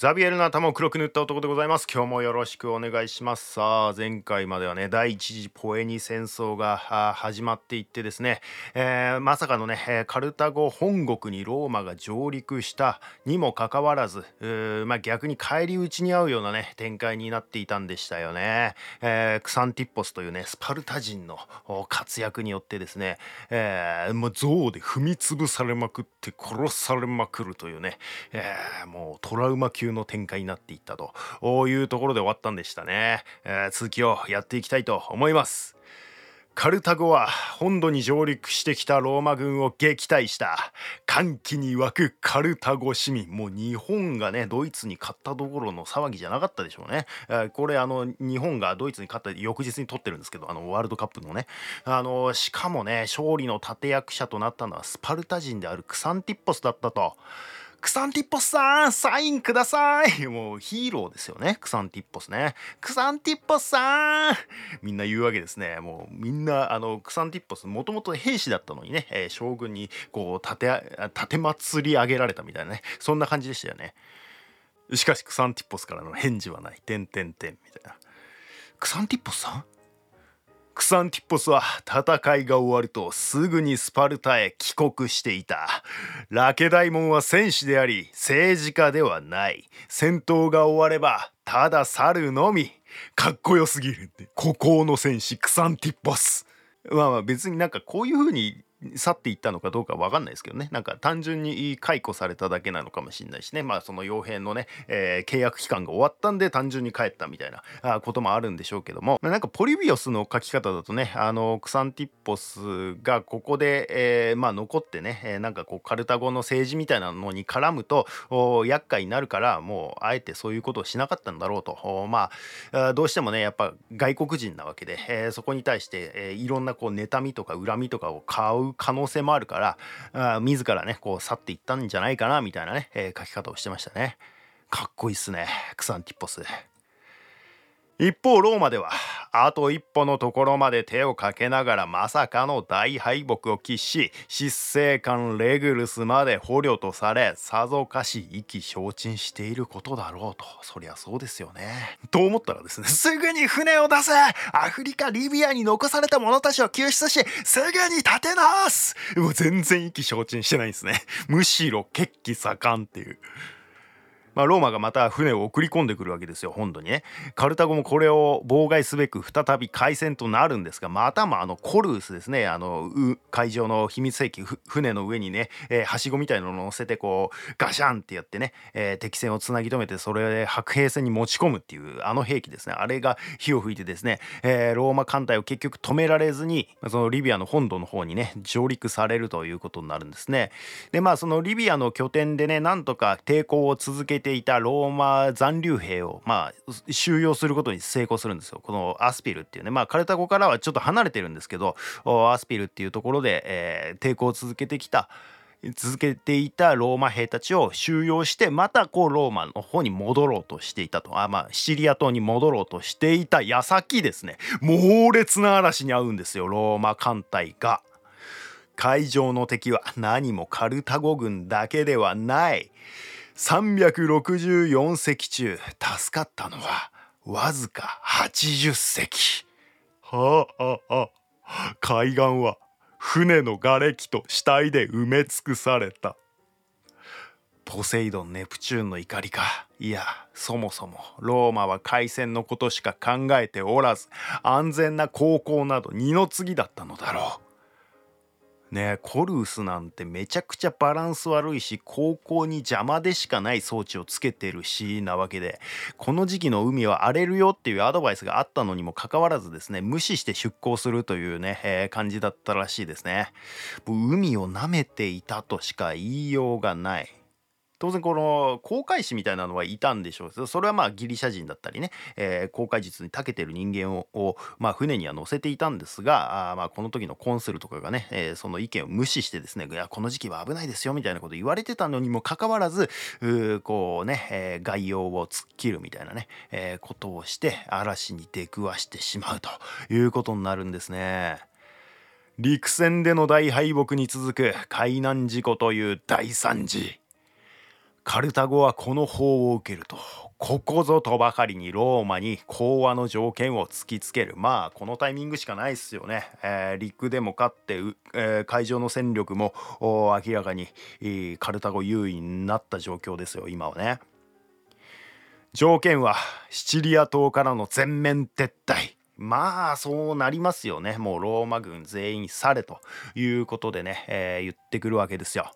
ザビエルの頭を黒く塗った男でございます。今日もよろしくお願いします。さあ前回まではね第一次ポエニ戦争が始まっていってですね、えー、まさかのねカルタゴ本国にローマが上陸したにもかかわらずまあ、逆に返り討ちに合うようなね展開になっていたんでしたよね、えー、クサンティッポスというねスパルタ人の活躍によってですね、えー、もう象で踏み潰されまくって殺されまくるというね、えー、もうトラウマ級の展開になっていったというところで終わったんでしたね、えー、続きをやっていきたいと思います。カルタゴは本土に上陸してきたローマ軍を撃退した。歓喜に沸くカルタゴ市民。もう日本がねドイツに勝ったところの騒ぎじゃなかったでしょうね、えー、これあの日本がドイツに勝った翌日に取ってるんですけどあのワールドカップのね。あのしかもね勝利の立役者となったのはスパルタ人であるクサンティッポスだったと。クサンティッポスさんサインください。もうヒーローですよね。クサンティッポスね。クサンティッポスさん。みんな言うわけですね。もうみんなあのクサンティッポスもともと兵士だったのにね、えー、将軍にこう立て立て祭り上げられたみたいなね。そんな感じでしたよね。しかしクサンティッポスからの返事はない。てんてんてんみたいな。クサンティッポスさん？クサンティッポスは戦いが終わるとすぐにスパルタへ帰国していた。ラケダイモンは戦士であり政治家ではない。戦闘が終わればただ去るのみ。かっこよすぎるって。孤高の戦士クサンティッポス。まあまあ別になんかこういう風に去っていったのかどうか分かんないですけどね。なんか単純に解雇されただけなのかもしれないしね。まあその傭兵のね、えー、契約期間が終わったんで単純に帰ったみたいなこともあるんでしょうけども。なんかポリビオスの書き方だとねあのクサンティッポスがここで、えー、まあ残ってね、えー、なんかこうカルタゴの政治みたいなのに絡むと厄介になるからもうあえてそういうことをしなかったんだろうと。まあどうしてもねやっぱ外国人なわけで、えー、そこに対して、えー、いろんなこう妬みとか恨みとかを買う可能性もあるからあ自らねこう去っていったんじゃないかなみたいなね、えー、書き方をしてましたね。かっこいいっすね。クサンティッポス一方ローマではあと一歩のところまで手をかけながらまさかの大敗北を喫し執政官レグルスまで捕虜とされさぞかし意気消沈していることだろうとそりゃそうですよね。と思ったらですねすぐに船を出せアフリカリビアに残された者たちを救出しすぐに立て直すもう全然意気消沈してないんですね。むしろ血気盛んっていう。まあ、ローマがまた船を送り込んでくるわけですよ本土にね。カルタゴもこれを妨害すべく再び開戦となるんですがまたもあのコルースですね。あの海上の秘密兵器船の上にね、えー、はしごみたいなのを乗せてこうガシャンってやってね、えー、敵船をつなぎ止めてそれで白兵戦に持ち込むっていうあの兵器ですね。あれが火を吹いてですね、えー、ローマ艦隊を結局止められずにそのリビアの本土の方にね上陸されるということになるんですね。でまあそのリビアの拠点でねなんとか抵抗を続けてていたローマ残留兵を、まあ、収容することに成功するんですよ。このアスピルっていうね、まあ、カルタゴからはちょっと離れてるんですけど、アスピルっていうところで、えー、抵抗を続けてきた、続けていたローマ兵たちを収容してまたこうローマの方に戻ろうとしていたとあまあシリア島に戻ろうとしていた矢先ですね猛烈な嵐に遭うんですよローマ艦隊が。海上の敵は何もカルタゴ軍だけではない。364隻中助かったのはわずか80隻。はあはあ海岸は船の瓦礫と死体で埋め尽くされた。ポセイドン・ネプチューンの怒りか。いや、そもそもローマは海戦のことしか考えておらず、安全な航行など二の次だったのだろう。ねコルースなんてめちゃくちゃバランス悪いし高校に邪魔でしかない装置をつけてるしなわけでこの時期の海は荒れるよっていうアドバイスがあったのにもかかわらずですね無視して出航するというね、えー、感じだったらしいですね。海を舐めていたとしか言いようがない。当然この航海士みたいなのはいたんでしょうけどそれはまあギリシャ人だったりね、えー、航海術に長けてる人間をを、まあ、船には乗せていたんですがあまあこの時のコンスルとかがね、えー、その意見を無視してですねいやこの時期は危ないですよみたいなこと言われてたのにもかかわらずこうね、えー、概要を突っ切るみたいなね、えー、ことをして嵐に出くわしてしまうということになるんですね。陸戦での大敗北に続く海難事故という大惨事。カルタゴはこの法を受けるとここぞとばかりにローマに講和の条件を突きつける。まあこのタイミングしかないですよね、えー、陸でも勝って、えー、海上の戦力も明らかに、カルタゴ優位になった状況ですよ今はね。条件はシチリア島からの全面撤退。まあそうなりますよね。もうローマ軍全員去れということでね、えー、言ってくるわけですよ。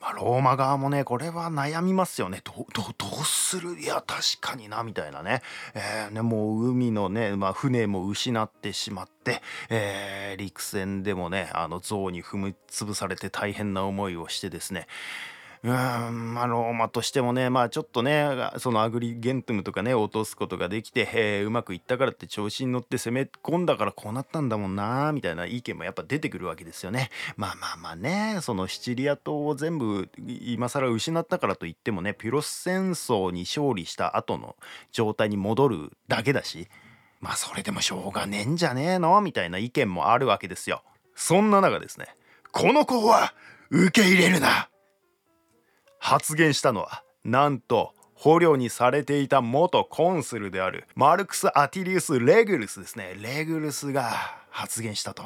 まあ、ローマ側もねこれは悩みますよね。どどうする？いや確かになみたいなね,、えーね、もう海のね、まあ、船も失ってしまって、えー、陸戦でもねあの象に踏み潰されて大変な思いをしてですね。うんまあローマとしてもねまあちょっとねそのアグリゲントムとかね落とすことができて、えー、うまくいったからって調子に乗って攻め込んだからこうなったんだもんなみたいな意見もやっぱ出てくるわけですよね。まあまあまあねそのシチリア島を全部今更失ったからといってもねピロス戦争に勝利した後の状態に戻るだけだしまあそれでもしょうがねえんじゃねえの？みたいな意見もあるわけですよ。そんな中ですねこの子は受け入れるな発言したのはなんと捕虜にされていた元コンスルであるマルクス・アティリウス・レグルスですねレグルスが発言したと。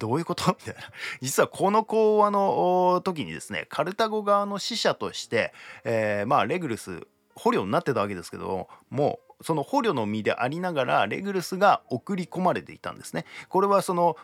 どういうこと？みたいな。実はこの講話の時にですね、カルタゴ側の使者として、えー、まあレグルス捕虜になってたわけですけどもその捕虜の身でありながらレグルスが送り込まれていたんですね。これはその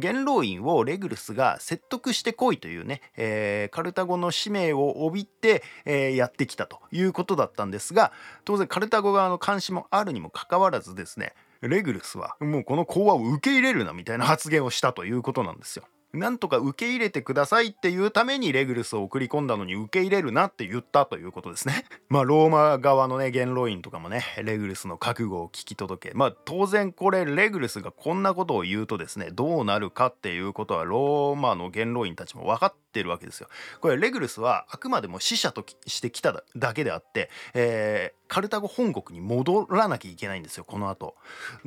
元老院をレグルスが説得してこいというね、えー、カルタゴの使命を帯びて、えー、やってきたということだったんですが当然カルタゴ側の監視もあるにもかかわらずですねレグルスはもうこの講話を受け入れるなみたいな発言をしたということなんですよ。なんとか受け入れてくださいっていうためにレグルスを送り込んだのに受け入れるなって言ったということですね。まあローマ側のね元老院とかもねレグルスの覚悟を聞き届けまあ当然これレグルスがこんなことを言うとですねどうなるかっていうことはローマの元老院たちも分かってるわけですよ。これレグルスはあくまでも死者としてきただけであって、えー、カルタゴ本国に戻らなきゃいけないんですよこの後。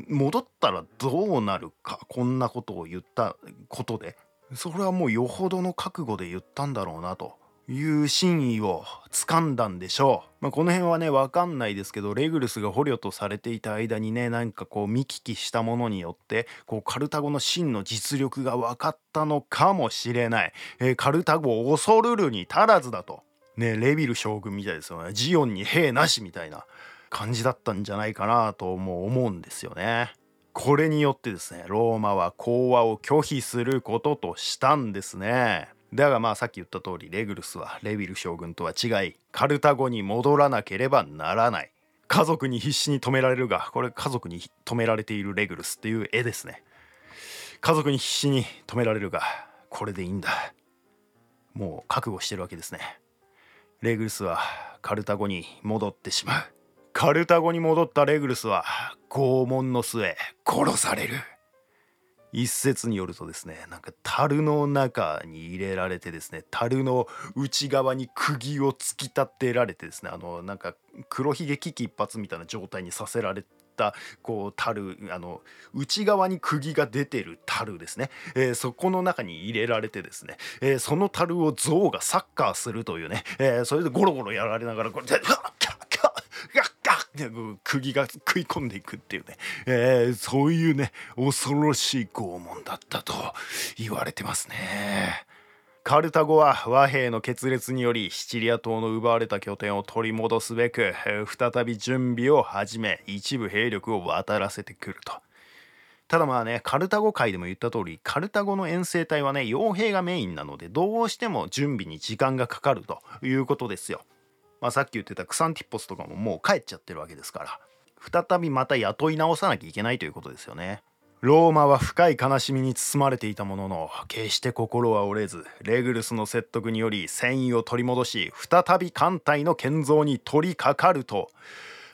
戻ったらどうなるかこんなことを言ったことで。それはもうよほどの覚悟で言ったんだろうなという真意を掴んだんでしょう。まあ、この辺はね分かんないですけどレグルスが捕虜とされていた間にねなんかこう見聞きしたものによってこうカルタゴの真の実力が分かったのかもしれない、えー、カルタゴを恐るるに足らずだとねレビル将軍みたいですよねジオンに兵なしみたいな感じだったんじゃないかなとも思うんですよね。これによってですねローマは講和を拒否することとしたんですね。だがまあさっき言った通りレグルスはレビル将軍とは違いカルタゴに戻らなければならない。家族に必死に止められるがこれ家族に止められているレグルスっていう絵ですね。家族に必死に止められるがこれでいいんだ。もう覚悟してるわけですね。レグルスはカルタゴに戻ってしまう。カルタゴに戻ったレグルスは拷問の末殺される。一説によるとですねなんか樽の中に入れられてですね樽の内側に釘を突き立てられてですねあのなんか黒ひげ危機一髪みたいな状態にさせられたこう樽あの内側に釘が出てる樽ですね、えー、そこの中に入れられてですね、えー、その樽を象がサッカーするというね、えー、それでゴロゴロやられながらこれで釘が食い込んでいくっていうね、えー、そういうね恐ろしい拷問だったと言われてますね。カルタゴは和平の決裂によりシチリア島の奪われた拠点を取り戻すべく再び準備を始め一部兵力を渡らせてくると。ただまあねカルタゴ界でも言った通りカルタゴの遠征隊はね傭兵がメインなのでどうしても準備に時間がかかるということですよ。まあ、さっき言ってたクサンティッポスとかももう帰っちゃってるわけですから再びまた雇い直さなきゃいけないということですよね。ローマは深い悲しみに包まれていたものの決して心は折れずレグルスの説得により戦意を取り戻し再び艦隊の建造に取り掛かると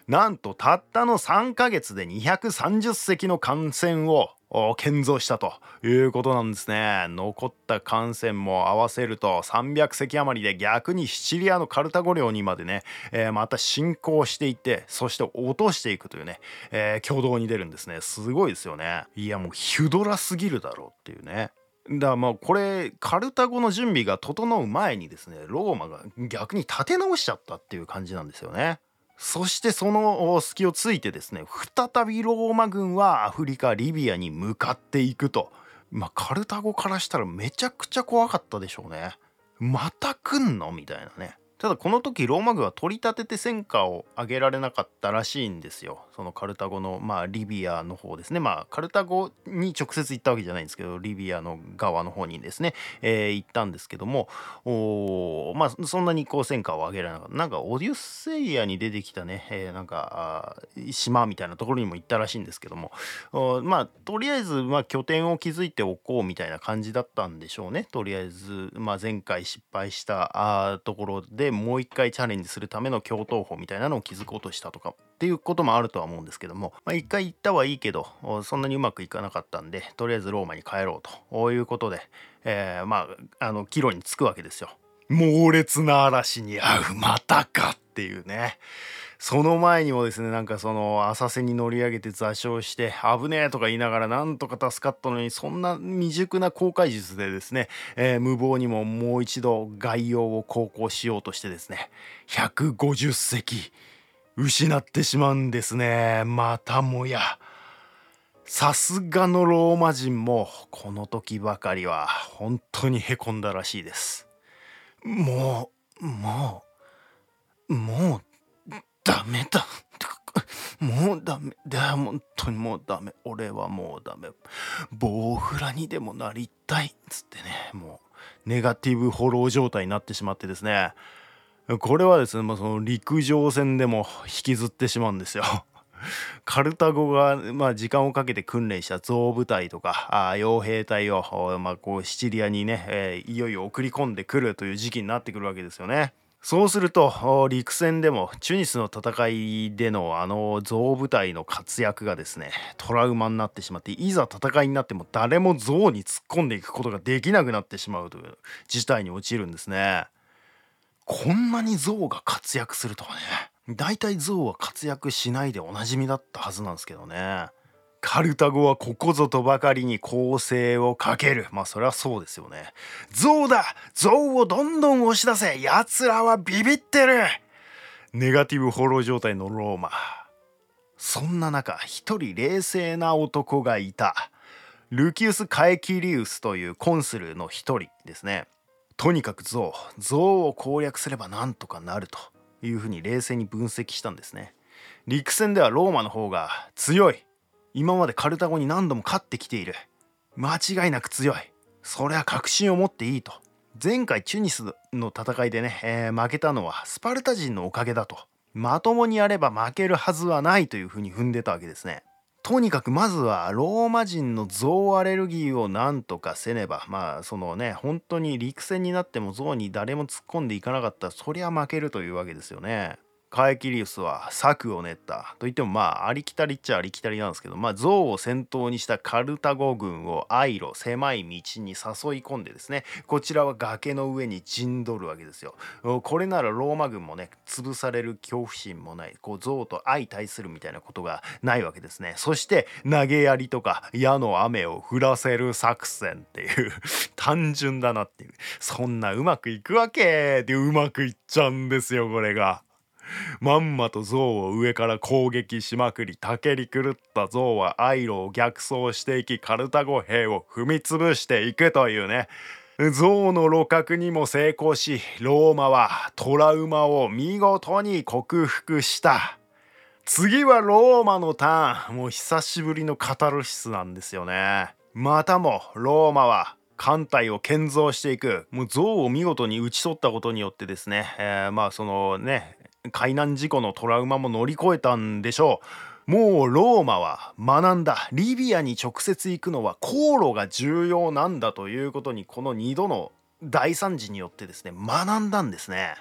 なんとたったの3ヶ月で230隻の艦船を建造したということなんですね。残った艦船も合わせると300隻余りで逆にシチリアのカルタゴ領にまでね、えー、また侵攻していってそして落としていくというね、えー、挙動に出るんですね。すごいですよね。いやもうヒュドラすぎるだろうっていうね。だからまあこれカルタゴの準備が整う前にですねローマが逆に立て直しちゃったっていう感じなんですよね。そしてその隙をついてですね再びローマ軍はアフリカリビアに向かっていくと。まあカルタゴからしたらめちゃくちゃ怖かったでしょうね。また来んの？みたいなね。ただこの時ローマ軍は取り立てて戦果を上げられなかったらしいんですよ。そのカルタゴのまあリビアの方ですね。まあカルタゴに直接行ったわけじゃないんですけどリビアの側の方にですね、えー、行ったんですけどもおまあそんなにこう戦果を上げられなかった。なんかオデュッセイアに出てきたね、えー、なんか島みたいなところにも行ったらしいんですけども。おまあとりあえずまあ拠点を築いておこうみたいな感じだったんでしょうね。とりあえずまあ前回失敗したあところででもう一回チャレンジするための共闘法みたいなのを築こうとしたとかっていうこともあるとは思うんですけども、まあ、一回行ったはいいけどそんなにうまくいかなかったんでとりあえずローマに帰ろうということで、えー、まああの帰路に着くわけですよ。猛烈な嵐に遭うまたかっていうね。その前にもですねなんかその浅瀬に乗り上げて座礁して危ねえとか言いながらなんとか助かったのにそんな未熟な航海術でですね、えー、無謀にももう一度概要を航行しようとしてですね150隻失ってしまうんですねまたもや。さすがのローマ人もこの時ばかりは本当にへこんだらしいです。もうもうもう当にもうダメ。俺はもうダメ。ボウフラにでもなりたいっ。つってね、もうネガティブフォロー状態になってしまってですね。これはですね、まあ、その陸上戦でも引きずってしまうんですよ。カルタゴが、まあ、時間をかけて訓練した象部隊とかあ傭兵隊を、まあ、こうシチリアにね、えー、いよいよ送り込んでくるという時期になってくるわけですよね。そうすると陸戦でもチュニスの戦いでのあの象部隊の活躍がですねトラウマになってしまっていざ戦いになっても誰も象に突っ込んでいくことができなくなってしまうという事態に陥るんですね。こんなに象が活躍するとはね大体象は活躍しないでおなじみだったはずなんですけどね。カルタゴはここぞとばかりに攻勢をかける。まあそれはそうですよね。象だ象をどんどん押し出せ奴らはビビってるネガティブフォロー状態のローマ。そんな中、一人冷静な男がいた。ルキウス・カエキリウスというコンスルの一人ですね。とにかく象、象を攻略すればなんとかなるというふうに冷静に分析したんですね。陸戦ではローマの方が強い今までカルタゴに何度も勝ってきている。間違いなく強い。それは確信を持っていいと。前回チュニスの戦いでね、えー、負けたのはスパルタ人のおかげだと。まともにやれば負けるはずはないというふうに踏んでたわけですね。とにかくまずはローマ人の象アレルギーをなんとかせねばまあそのね本当に陸戦になっても象に誰も突っ込んでいかなかったらそりゃ負けるというわけですよね。カエキリウスは策を練った。といってもまあありきたりっちゃありきたりなんですけどまあ象を先頭にしたカルタゴ軍をアイロ狭い道に誘い込んでですねこちらは崖の上に陣取るわけですよ。これならローマ軍もね潰される恐怖心もないこう象と相対するみたいなことがないわけですね。そして投げ槍とか矢の雨を降らせる作戦っていう 単純だなっていう。そんなうまくいくわけでうまくいっちゃうんですよこれが。まんまと象を上から攻撃しまくりたけり狂った象はアイロを逆走していきカルタゴ兵を踏み潰していくというね。象の路角にも成功しローマはトラウマを見事に克服した。次はローマのターン。もう久しぶりのカタルシスなんですよね。またもローマは艦隊を建造していく。もう象を見事に打ち取ったことによってですね、えー、まあそのね海難事故のトラウマも乗り越えたんでしょう。もうローマは学んだ。リビアに直接行くのは航路が重要なんだということにこの2度の大惨事によってですね学んだんですね。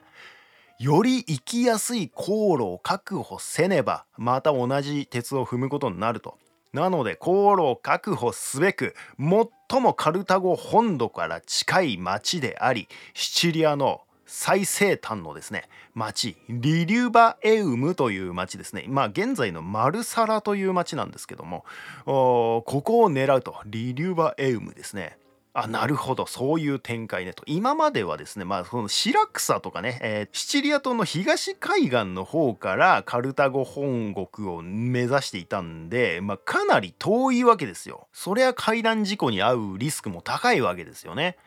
より行きやすい航路を確保せねばまた同じ鉄を踏むことになると。なので航路を確保すべく最もカルタゴ本土から近い町でありシチリアの最西端のですね町リリュバエウムという町ですね。まあ現在のマルサラという町なんですけどもここを狙うとリリュバエウムですね。あなるほど。そういう展開ねと。今まではですねまあその白草とかね、えー、シチリア島の東海岸の方からカルタゴ本国を目指していたんで、まあ、かなり遠いわけですよ。そりゃ海難事故に遭うリスクも高いわけですよね。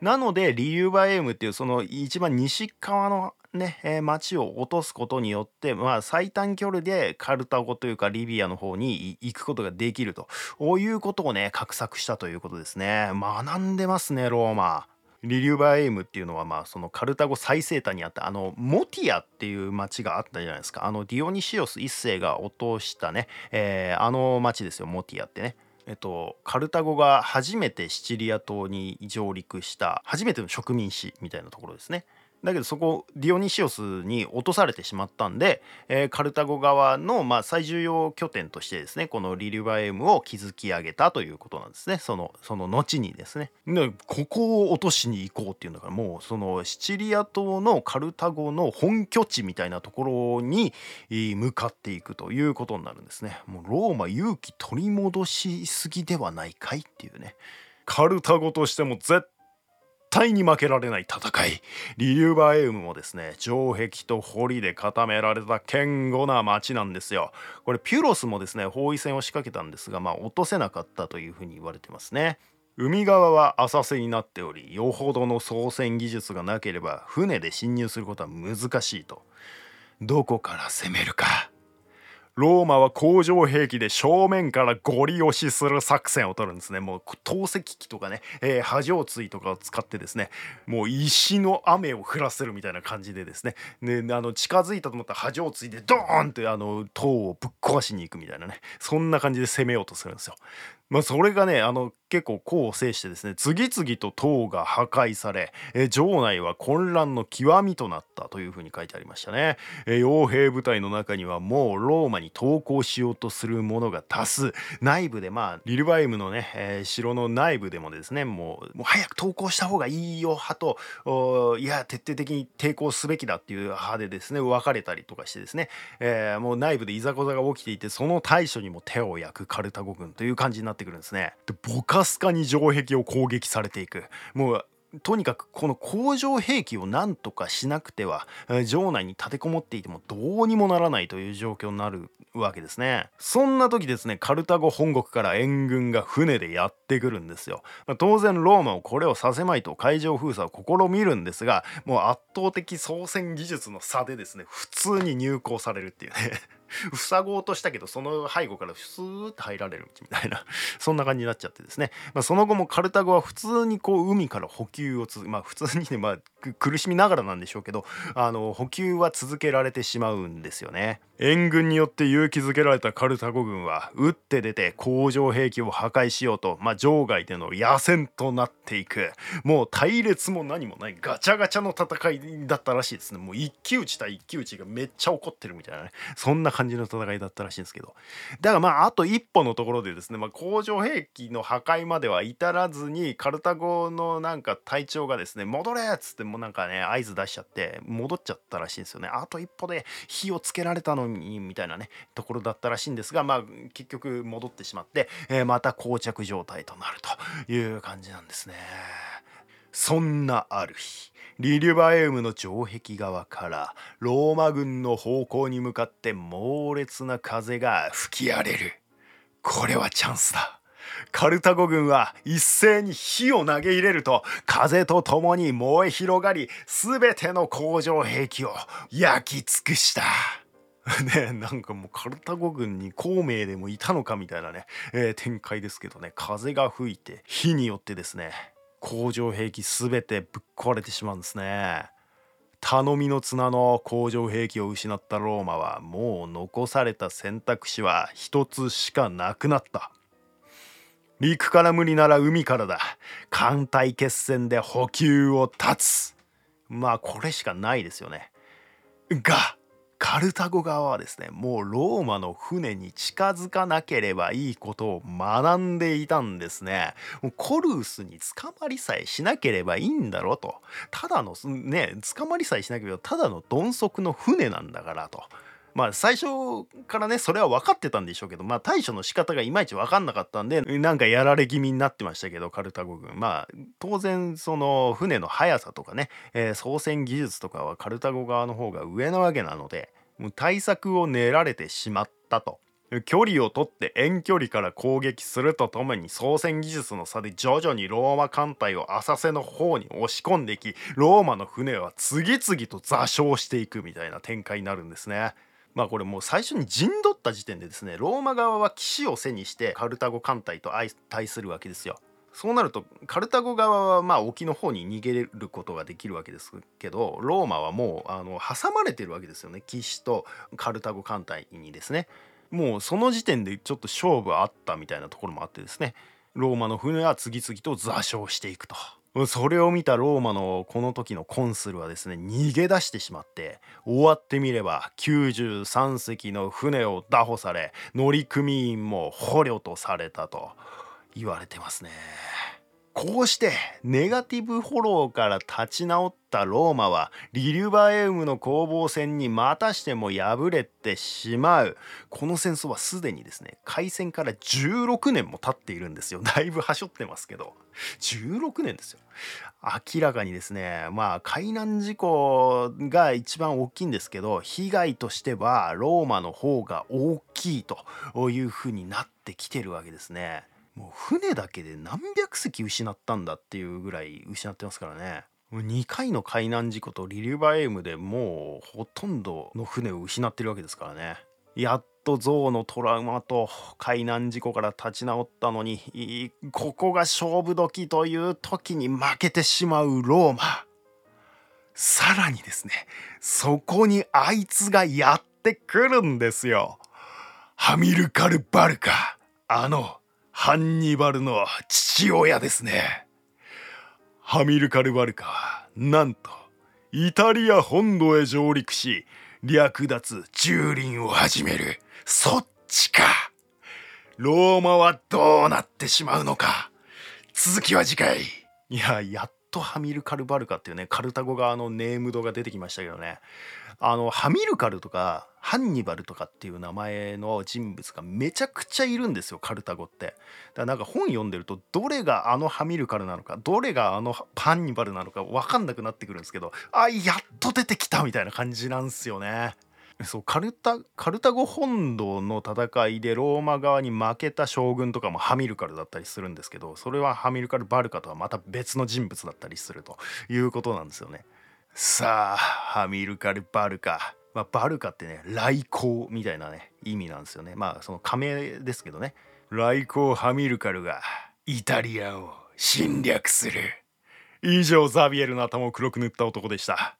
なのでリユーバエームっていうその一番西側のね、えー、町を落とすことによって、まあ、最短距離でカルタゴというかリビアの方に行くことができると。いうことをね画策したということですね。学んでますねローマ。リリューバエイムっていうのはまあそのカルタゴ最西端にあったあのモティアっていう町があったじゃないですか。あのディオニシオス一世が落としたね、えー、あの町ですよモティアってね。えっと、カルタゴが初めてシチリア島に上陸した初めての植民地みたいなところですね。だけどそこディオニシオスに落とされてしまったんで、えー、カルタゴ側の、まあ、最重要拠点としてですねこのリリュバエムを築き上げたということなんですね。そのその後にですね。でここを落としに行こうっていうんだからもうそのシチリア島のカルタゴの本拠地みたいなところに向かっていくということになるんですね。もうローマ勇気取り戻しすぎではないかいっていうね。カルタゴとしても絶対に負けられない戦い。リリューバエウムもですね城壁と堀で固められた堅固な町なんですよ。これピュロスもですね包囲戦を仕掛けたんですがまあ落とせなかったというふうに言われてますね。海側は浅瀬になっておりよほどの操船技術がなければ船で侵入することは難しいと。どこから攻めるか。ローマは工場兵器で正面からゴリ押しする作戦を取るんですね。もう投石機とかね、えー、波状椎とかを使ってですねもう石の雨を降らせるみたいな感じでですね。であの近づいたと思ったら波状椎でドーンってあの塔をぶっ壊しに行くみたいなね。そんな感じで攻めようとするんですよ。まあ、それがねあの結構功を制してですね次々と塔が破壊されえ城内は混乱の極みとなったというふうに書いてありましたね。え傭兵部隊の中にはもうローマに投降しようとする者が多数。内部でまあリルバイムのね、えー、城の内部でもですねもうもう早く投降した方がいいよ派といや徹底的に抵抗すべきだっていう派でですね分かれたりとかしてですね、えー、もう内部でいざこざが起きていてその対処にも手を焼くカルタゴ軍という感じになってってくるんですね。でボカスカに城壁を攻撃されていく。もうとにかくこの工場兵器を何とかしなくては城内に立てこもっていてもどうにもならないという状況になるわけですね。そんな時ですねカルタゴ本国から援軍が船でやってくるんですよ、まあ、当然ローマをこれをさせまいと海上封鎖を試みるんですがもう圧倒的操船技術の差でですね普通に入港されるっていうね。塞ごうとしたけどその背後からスーッと入られるみたいなそんな感じになっちゃってですね、まあ、その後もカルタゴは普通にこう海から補給を続まあ普通にね、まあ、苦しみながらなんでしょうけどあの補給は続けられてしまうんですよね。援軍によって勇気づけられたカルタゴ軍は打って出て工場兵器を破壊しようと、まあ、場外での野戦となっていく。もう隊列も何もないガチャガチャの戦いだったらしいですね。もう一騎打ち対一騎打ちがめっちゃ怒ってるみたいなね。そんな感じの戦いだったらしいんですけど。だからまああと一歩のところでですね、まあ、工場兵器の破壊までは至らずにカルタゴのなんか隊長がですね戻れ!っつってもうなんかね合図出しちゃって戻っちゃったらしいんですよね。あと一歩で火をつけられたのにみたいなねところだったらしいんですがまあ結局戻ってしまって、えー、また膠着状態となるという感じなんですね。そんなある日リリュバエウムの城壁側からローマ軍の方向に向かって猛烈な風が吹き荒れる。これはチャンスだ。カルタゴ軍は一斉に火を投げ入れると風と共に燃え広がり全ての工場兵器を焼き尽くした。ね、なんかもうカルタゴ軍に孔明でもいたのかみたいなね、えー、展開ですけどね。風が吹いて火によってですね。工場兵器全てぶっ壊れてしまうんですね。頼みの綱の工場兵器を失ったローマはもう残された選択肢は一つしかなくなった。陸から無理なら海からだ。艦隊決戦で補給を断つ。まあこれしかないですよね。がカルタゴ側はですねもうローマの船に近づかなければいいことを学んでいたんですね。コルースに捕まりさえしなければいいんだろうと。ただのね捕まりさえしなければただの鈍足の船なんだからと。まあ最初からねそれは分かってたんでしょうけどまあ対処の仕方がいまいち分かんなかったんでなんかやられ気味になってましたけどカルタゴ軍まあ当然その船の速さとかね、えー、操船技術とかはカルタゴ側の方が上なわけなのでもう対策を練られてしまったと。距離を取って遠距離から攻撃するとともに操船技術の差で徐々にローマ艦隊を浅瀬の方に押し込んでいきローマの船は次々と座礁していくみたいな展開になるんですね。まあこれもう最初に陣取った時点でですねローマ側は騎士を背にしてカルタゴ艦隊と相対するわけですよ。そうなるとカルタゴ側はまあ沖の方に逃げることができるわけですけどローマはもうあの挟まれてるわけですよね騎士とカルタゴ艦隊にですね。もうその時点でちょっと勝負あったみたいなところもあってですねローマの船は次々と座礁していくと。それを見たローマのこの時のコンスルはですね逃げ出してしまって終わってみれば93隻の船を拿捕され乗組員も捕虜とされたと言われてますね。こうしてネガティブフォローから立ち直ったローマはリリュバエウムの攻防戦にまたしても敗れてしまう。この戦争はすでにですね開戦から16年も経っているんですよ。だいぶはしょってますけど。16年ですよ。明らかにですねまあ海難事故が一番大きいんですけど被害としてはローマの方が大きいというふうになってきてるわけですね。もう船だけで何百隻失ったんだっていうぐらい失ってますからね。2回の海難事故とリリュバエームでもうほとんどの船を失ってるわけですからね。やっと象のトラウマと海難事故から立ち直ったのにここが勝負時という時に負けてしまうローマ。さらにですねそこにあいつがやってくるんですよ。ハミルカル・バルカあのハンニバルの父親ですね。ハミルカル・バルカはなんとイタリア本土へ上陸し略奪蹂躙を始める。そっちか。ローマはどうなってしまうのか。続きは次回。いややっとハミルカル・バルカっていうねカルタゴ側のネームドが出てきましたけどね。あのハミルカルとかハンニバルとかっていう名前の人物がめちゃくちゃいるんですよカルタゴって。だからなんか本読んでるとどれがあのハミルカルなのかどれがあのハンニバルなのか分かんなくなってくるんですけどあやっと出てきたみたいな感じなんですよね。そうカルタカルタゴ本土の戦いでローマ側に負けた将軍とかもハミルカルだったりするんですけどそれはハミルカル・バルカとはまた別の人物だったりするということなんですよね。さあハミルカル・バルカ、まあ、バルカってね来航みたいなね意味なんですよね。まあその仮名ですけどね。来航ハミルカルがイタリアを侵略する。以上ザビエルの頭を黒く塗った男でした。